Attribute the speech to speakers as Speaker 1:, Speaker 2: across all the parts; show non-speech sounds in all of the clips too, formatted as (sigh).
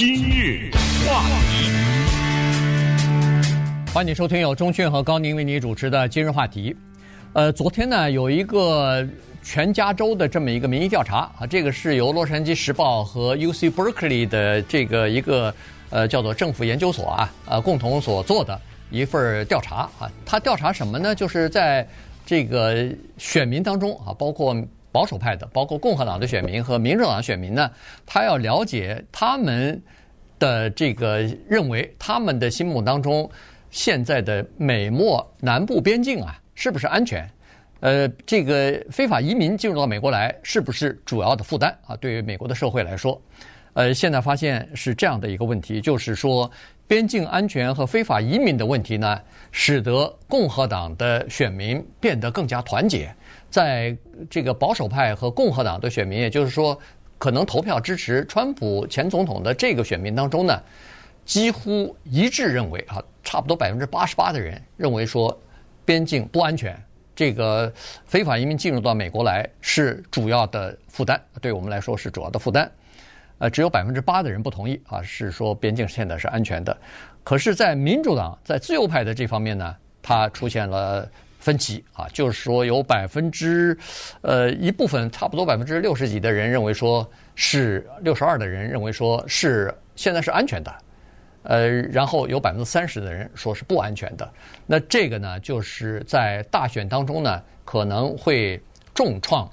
Speaker 1: 今日话题，
Speaker 2: 欢迎收听由钟迅和高宁为你主持的今日话题。呃，昨天呢，有一个全加州的这么一个民意调查啊，这个是由洛杉矶时报和 UC Berkeley 的这个一个呃叫做政府研究所啊呃共同所做的一份调查啊。他调查什么呢？就是在这个选民当中啊，包括。保守派的，包括共和党的选民和民主党的选民呢，他要了解他们的这个认为，他们的心目当中，现在的美墨南部边境啊，是不是安全？呃，这个非法移民进入到美国来，是不是主要的负担啊？对于美国的社会来说，呃，现在发现是这样的一个问题，就是说，边境安全和非法移民的问题呢，使得共和党的选民变得更加团结。在这个保守派和共和党的选民，也就是说，可能投票支持川普前总统的这个选民当中呢，几乎一致认为啊，差不多百分之八十八的人认为说，边境不安全，这个非法移民进入到美国来是主要的负担，对我们来说是主要的负担。呃，只有百分之八的人不同意啊，是说边境现在是安全的。可是，在民主党在自由派的这方面呢，它出现了。分歧啊，就是说有百分之，呃一部分差不多百分之六十几的人认为说是六十二的人认为说是现在是安全的，呃，然后有百分之三十的人说是不安全的。那这个呢，就是在大选当中呢，可能会重创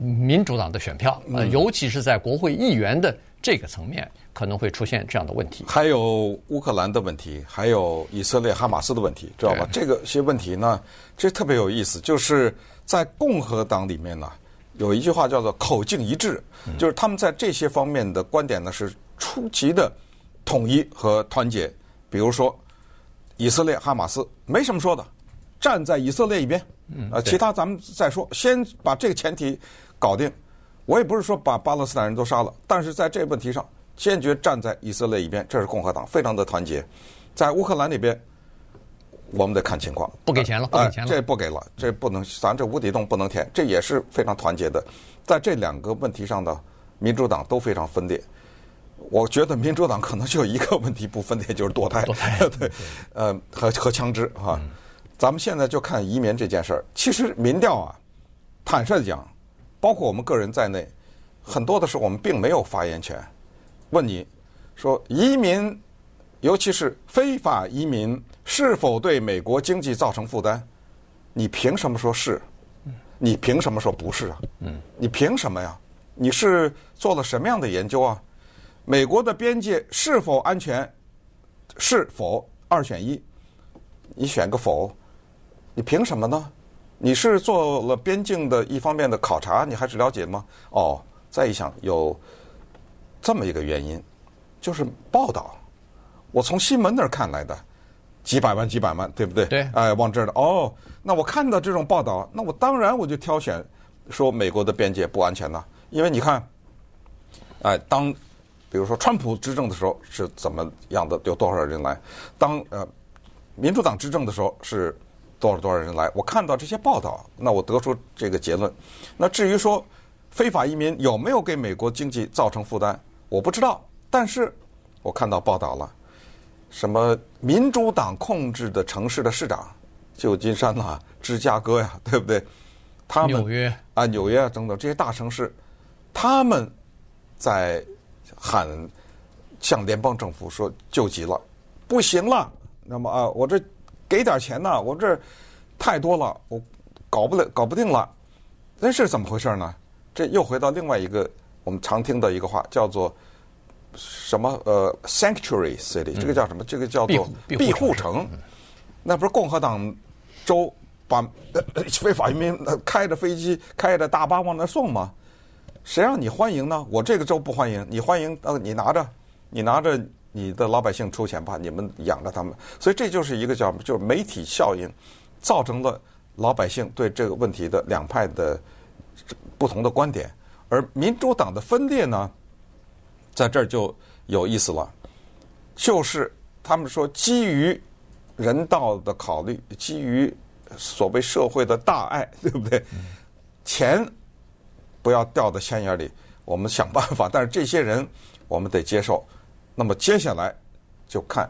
Speaker 2: 民主党的选票，呃，尤其是在国会议员的这个层面。可能会出现这样的问题，
Speaker 3: 还有乌克兰的问题，还有以色列哈马斯的问题，知道吧？这个些问题呢，这特别有意思，就是在共和党里面呢，有一句话叫做“口径一致”，就是他们在这些方面的观点呢是出奇的统一和团结。比如说，以色列哈马斯没什么说的，站在以色列一边，啊，其他咱们再说，先把这个前提搞定。我也不是说把巴勒斯坦人都杀了，但是在这个问题上。坚决站在以色列一边，这是共和党非常的团结。在乌克兰那边，我们得看情况。
Speaker 2: 不给钱了，不给钱了，
Speaker 3: 这不给了，这不能，咱这无底洞不能填，这也是非常团结的。在这两个问题上呢，民主党都非常分裂。我觉得民主党可能就一个问题不分裂，就是堕胎。堕胎，(laughs) 对，呃，和和枪支哈。咱们现在就看移民这件事儿。其实民调啊，坦率讲，包括我们个人在内，很多的时候我们并没有发言权。问你，说移民，尤其是非法移民，是否对美国经济造成负担？你凭什么说是？你凭什么说不是啊？你凭什么呀？你是做了什么样的研究啊？美国的边界是否安全？是否二选一？你选个否？你凭什么呢？你是做了边境的一方面的考察，你还是了解吗？哦，再一想有。这么一个原因，就是报道，我从新闻那儿看来的，几百万几百万，对不对？
Speaker 2: 对。
Speaker 3: 哎，往这儿的哦，那我看到这种报道，那我当然我就挑选说美国的边界不安全了，因为你看，哎，当比如说川普执政的时候是怎么样的，有多少人来？当呃民主党执政的时候是多少多少人来？我看到这些报道，那我得出这个结论。那至于说非法移民有没有给美国经济造成负担？我不知道，但是我看到报道了，什么民主党控制的城市的市长，旧金山呐、芝加哥呀，对不对？他们
Speaker 2: 纽约
Speaker 3: 啊，纽约啊等等这些大城市，他们在喊向联邦政府说救急了，不行了。那么啊，我这给点钱呐，我这太多了，我搞不了，搞不定了。那是怎么回事呢？这又回到另外一个。我们常听的一个话叫做什么？呃，sanctuary city，这个叫什么？这个叫做庇护城。那不是共和党州把 (coughs) 非法移民开着飞机、开着大巴往那送吗？谁让你欢迎呢？我这个州不欢迎，你欢迎？呃，你拿着，你拿着你的老百姓出钱吧，你们养着他们。所以这就是一个叫就是媒体效应，造成了老百姓对这个问题的两派的不同的观点。而民主党的分裂呢，在这儿就有意思了，就是他们说基于人道的考虑，基于所谓社会的大爱，对不对？钱不要掉到钱眼里，我们想办法。但是这些人，我们得接受，那么接下来就看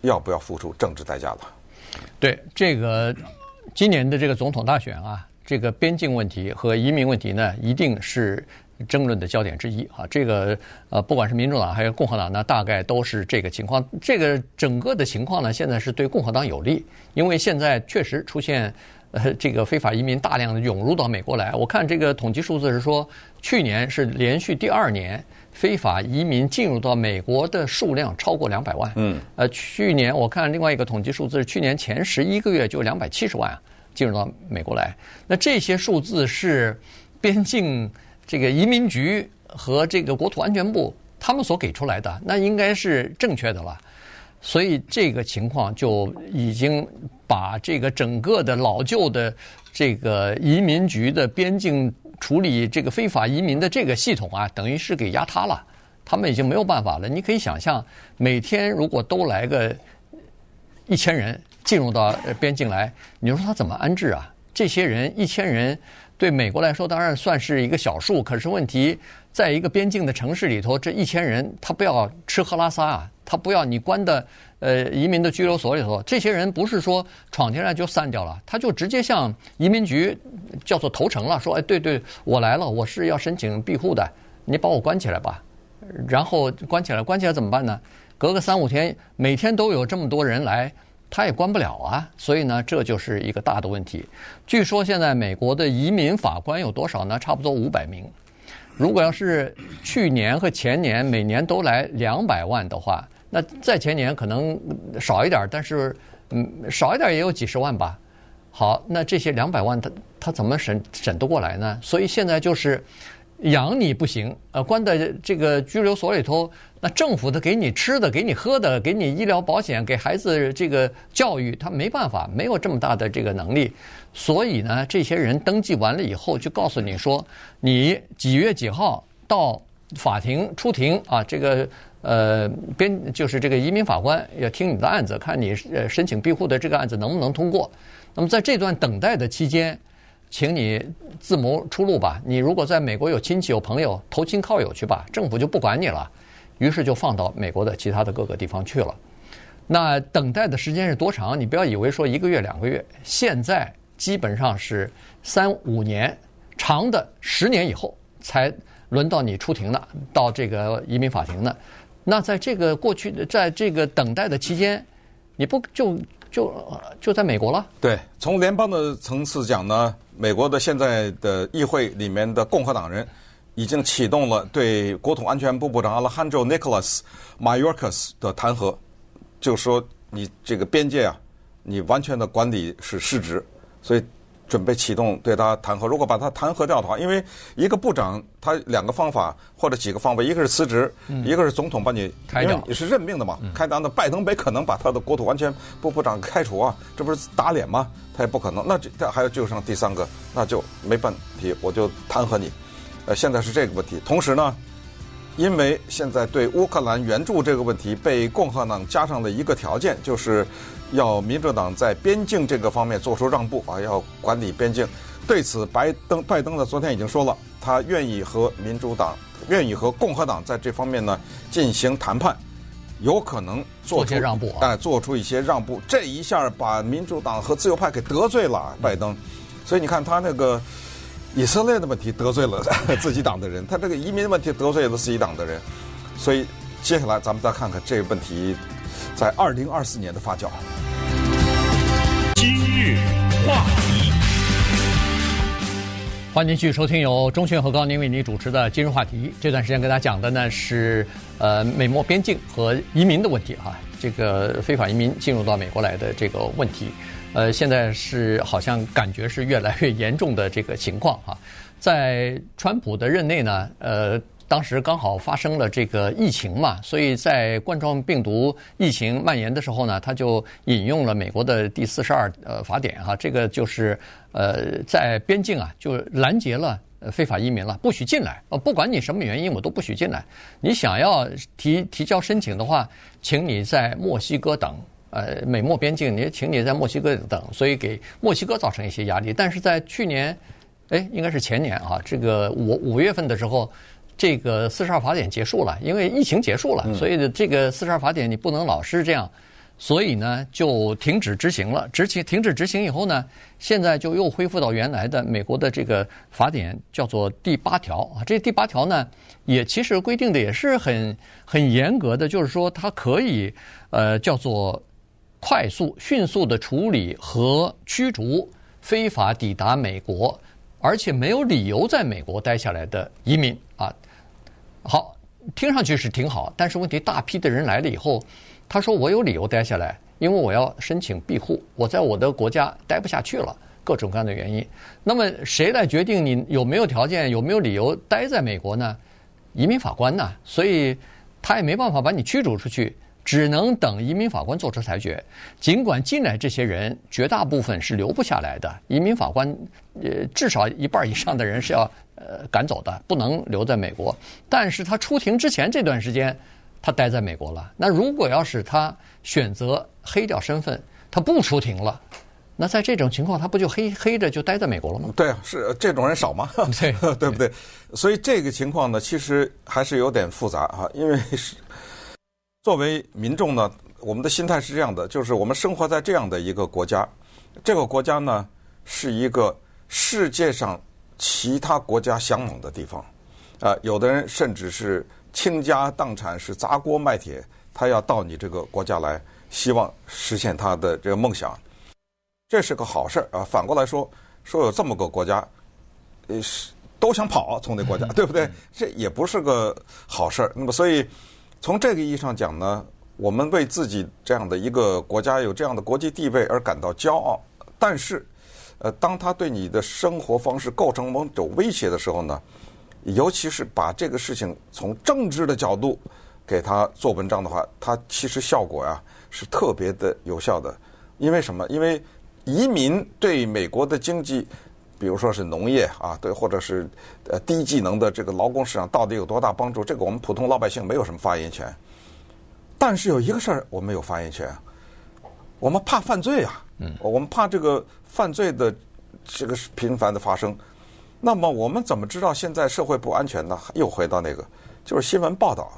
Speaker 3: 要不要付出政治代价了。
Speaker 2: 对这个今年的这个总统大选啊，这个边境问题和移民问题呢，一定是争论的焦点之一啊。这个呃，不管是民主党还是共和党呢，大概都是这个情况。这个整个的情况呢，现在是对共和党有利，因为现在确实出现呃这个非法移民大量的涌入到美国来。我看这个统计数字是说，去年是连续第二年。非法移民进入到美国的数量超过两百万。嗯，呃，去年我看另外一个统计数字是去年前十一个月就两百七十万进入到美国来。那这些数字是边境这个移民局和这个国土安全部他们所给出来的，那应该是正确的了。所以这个情况就已经把这个整个的老旧的这个移民局的边境。处理这个非法移民的这个系统啊，等于是给压塌了，他们已经没有办法了。你可以想象，每天如果都来个一千人进入到边境来，你说他怎么安置啊？这些人一千人对美国来说当然算是一个小数，可是问题在一个边境的城市里头，这一千人他不要吃喝拉撒啊，他不要你关的。呃，移民的拘留所里头，这些人不是说闯进来就散掉了，他就直接向移民局叫做投诚了，说，哎，对对，我来了，我是要申请庇护的，你把我关起来吧。然后关起来，关起来怎么办呢？隔个三五天，每天都有这么多人来，他也关不了啊。所以呢，这就是一个大的问题。据说现在美国的移民法官有多少呢？差不多五百名。如果要是去年和前年每年都来两百万的话，那在前年可能少一点，但是嗯，少一点也有几十万吧。好，那这些两百万他他怎么审审得过来呢？所以现在就是养你不行，呃，关在这个拘留所里头，那政府的给你吃的，给你喝的，给你医疗保险，给孩子这个教育，他没办法，没有这么大的这个能力。所以呢，这些人登记完了以后，就告诉你说，你几月几号到法庭出庭啊？这个。呃，边就是这个移民法官要听你的案子，看你呃申请庇护的这个案子能不能通过。那么在这段等待的期间，请你自谋出路吧。你如果在美国有亲戚有朋友，投亲靠友去吧，政府就不管你了。于是就放到美国的其他的各个地方去了。那等待的时间是多长？你不要以为说一个月两个月，现在基本上是三五年，长的十年以后才轮到你出庭了，到这个移民法庭的。那在这个过去，在这个等待的期间，你不就就就在美国了？
Speaker 3: 对，从联邦的层次讲呢，美国的现在的议会里面的共和党人已经启动了对国土安全部部长 Alejandro Nicholas Mayorkas 的弹劾，就说你这个边界啊，你完全的管理是失职，所以。准备启动对他弹劾，如果把他弹劾掉的话，因为一个部长他两个方法或者几个方法，一个是辞职，嗯、一个是总统把你开掉，你是任命的嘛？嗯、开掉的拜登没可能把他的国土安全部部长开除啊，这不是打脸吗？他也不可能。那这还有就剩第三个，那就没问题，我就弹劾你。呃，现在是这个问题。同时呢，因为现在对乌克兰援助这个问题被共和党加上了一个条件，就是。要民主党在边境这个方面做出让步啊，要管理边境。对此，拜登拜登呢昨天已经说了，他愿意和民主党、愿意和共和党在这方面呢进行谈判，有可能做出
Speaker 2: 让步，
Speaker 3: 哎，做出一些让步。这一下把民主党和自由派给得罪了，拜登。所以你看他那个以色列的问题得罪了 (laughs) 自己党的人，他这个移民问题得罪了自己党的人。所以接下来咱们再看看这个问题。在二零二四年的发酵。
Speaker 1: 今日话题，
Speaker 2: 欢迎继续收听由钟迅和高宁为您主持的《今日话题》。这段时间跟大家讲的呢是呃美墨边境和移民的问题哈，这个非法移民进入到美国来的这个问题，呃，现在是好像感觉是越来越严重的这个情况哈，在川普的任内呢，呃。当时刚好发生了这个疫情嘛，所以在冠状病毒疫情蔓延的时候呢，他就引用了美国的第四十二呃法典哈，这个就是呃在边境啊就拦截了非法移民了，不许进来，呃不管你什么原因，我都不许进来。你想要提提交申请的话，请你在墨西哥等，呃美墨边境，你请你在墨西哥等，所以给墨西哥造成一些压力。但是在去年，哎应该是前年啊，这个五五月份的时候。这个四十二法典结束了，因为疫情结束了，所以这个四十二法典你不能老是这样，所以呢就停止执行了。执行停止执行以后呢，现在就又恢复到原来的美国的这个法典，叫做第八条啊。这第八条呢，也其实规定的也是很很严格的，就是说它可以呃叫做快速、迅速的处理和驱逐非法抵达美国，而且没有理由在美国待下来的移民啊。好，听上去是挺好，但是问题大批的人来了以后，他说我有理由待下来，因为我要申请庇护，我在我的国家待不下去了，各种各样的原因。那么谁来决定你有没有条件、有没有理由待在美国呢？移民法官呢？所以他也没办法把你驱逐出去。只能等移民法官做出裁决。尽管进来这些人绝大部分是留不下来的，移民法官呃至少一半以上的人是要呃赶走的，不能留在美国。但是他出庭之前这段时间，他待在美国了。那如果要是他选择黑掉身份，他不出庭了，那在这种情况，他不就黑黑着就待在美国了吗？
Speaker 3: 对啊，是这种人少吗？
Speaker 2: 对，(laughs)
Speaker 3: 对不对？所以这个情况呢，其实还是有点复杂啊，因为是。作为民众呢，我们的心态是这样的，就是我们生活在这样的一个国家，这个国家呢是一个世界上其他国家向往的地方，啊，有的人甚至是倾家荡产，是砸锅卖铁，他要到你这个国家来，希望实现他的这个梦想，这是个好事儿啊。反过来说，说有这么个国家，呃，是都想跑从那国家，对不对？这也不是个好事儿。那么，所以。从这个意义上讲呢，我们为自己这样的一个国家有这样的国际地位而感到骄傲。但是，呃，当他对你的生活方式构成某种威胁的时候呢，尤其是把这个事情从政治的角度给他做文章的话，它其实效果呀是特别的有效的。因为什么？因为移民对美国的经济。比如说是农业啊，对，或者是呃低技能的这个劳工市场到底有多大帮助？这个我们普通老百姓没有什么发言权。但是有一个事儿我们有发言权，我们怕犯罪啊，嗯，我们怕这个犯罪的这个频繁的发生。那么我们怎么知道现在社会不安全呢？又回到那个，就是新闻报道。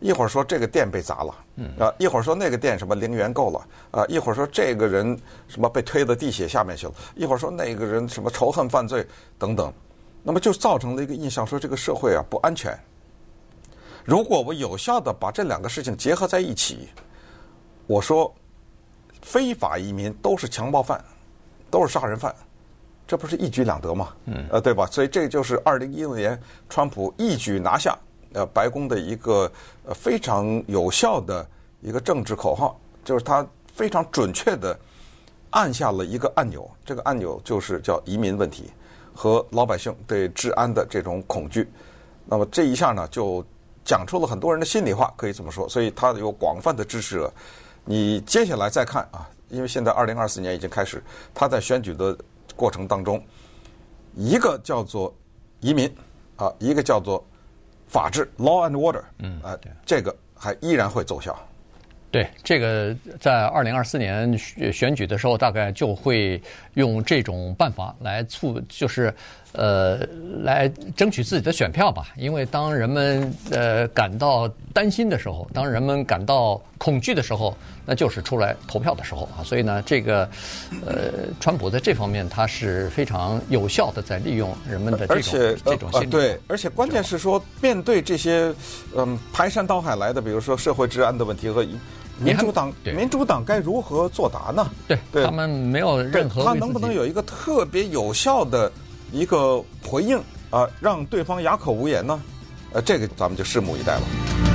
Speaker 3: 一会儿说这个店被砸了，啊，一会儿说那个店什么零元购了，啊，一会儿说这个人什么被推到地铁下面去了，一会儿说那个人什么仇恨犯罪等等，那么就造成了一个印象，说这个社会啊不安全。如果我有效的把这两个事情结合在一起，我说非法移民都是强暴犯，都是杀人犯，这不是一举两得吗？嗯，呃，对吧？所以这就是二零一六年川普一举拿下。呃，白宫的一个呃非常有效的一个政治口号，就是他非常准确的按下了一个按钮，这个按钮就是叫移民问题和老百姓对治安的这种恐惧。那么这一下呢，就讲出了很多人的心里话，可以这么说。所以他有广泛的支持者。你接下来再看啊，因为现在二零二四年已经开始，他在选举的过程当中，一个叫做移民啊，一个叫做。法治 （law and order），嗯，啊，这个还依然会奏效。
Speaker 2: 对，这个在二零二四年选举的时候，大概就会用这种办法来促，就是呃，来争取自己的选票吧。因为当人们呃感到担心的时候，当人们感到恐惧的时候，那就是出来投票的时候啊。所以呢，这个呃，川普在这方面他是非常有效的在利用人们的
Speaker 3: 这种
Speaker 2: 这种心理。
Speaker 3: 对，而且关键是说，面对这些嗯排山倒海来的，比如说社会治安的问题和。民主党，民主党该如何作答呢？
Speaker 2: 对，对他们没有任何。
Speaker 3: 他能不能有一个特别有效的一个回应啊，让对方哑口无言呢？呃，这个咱们就拭目以待了。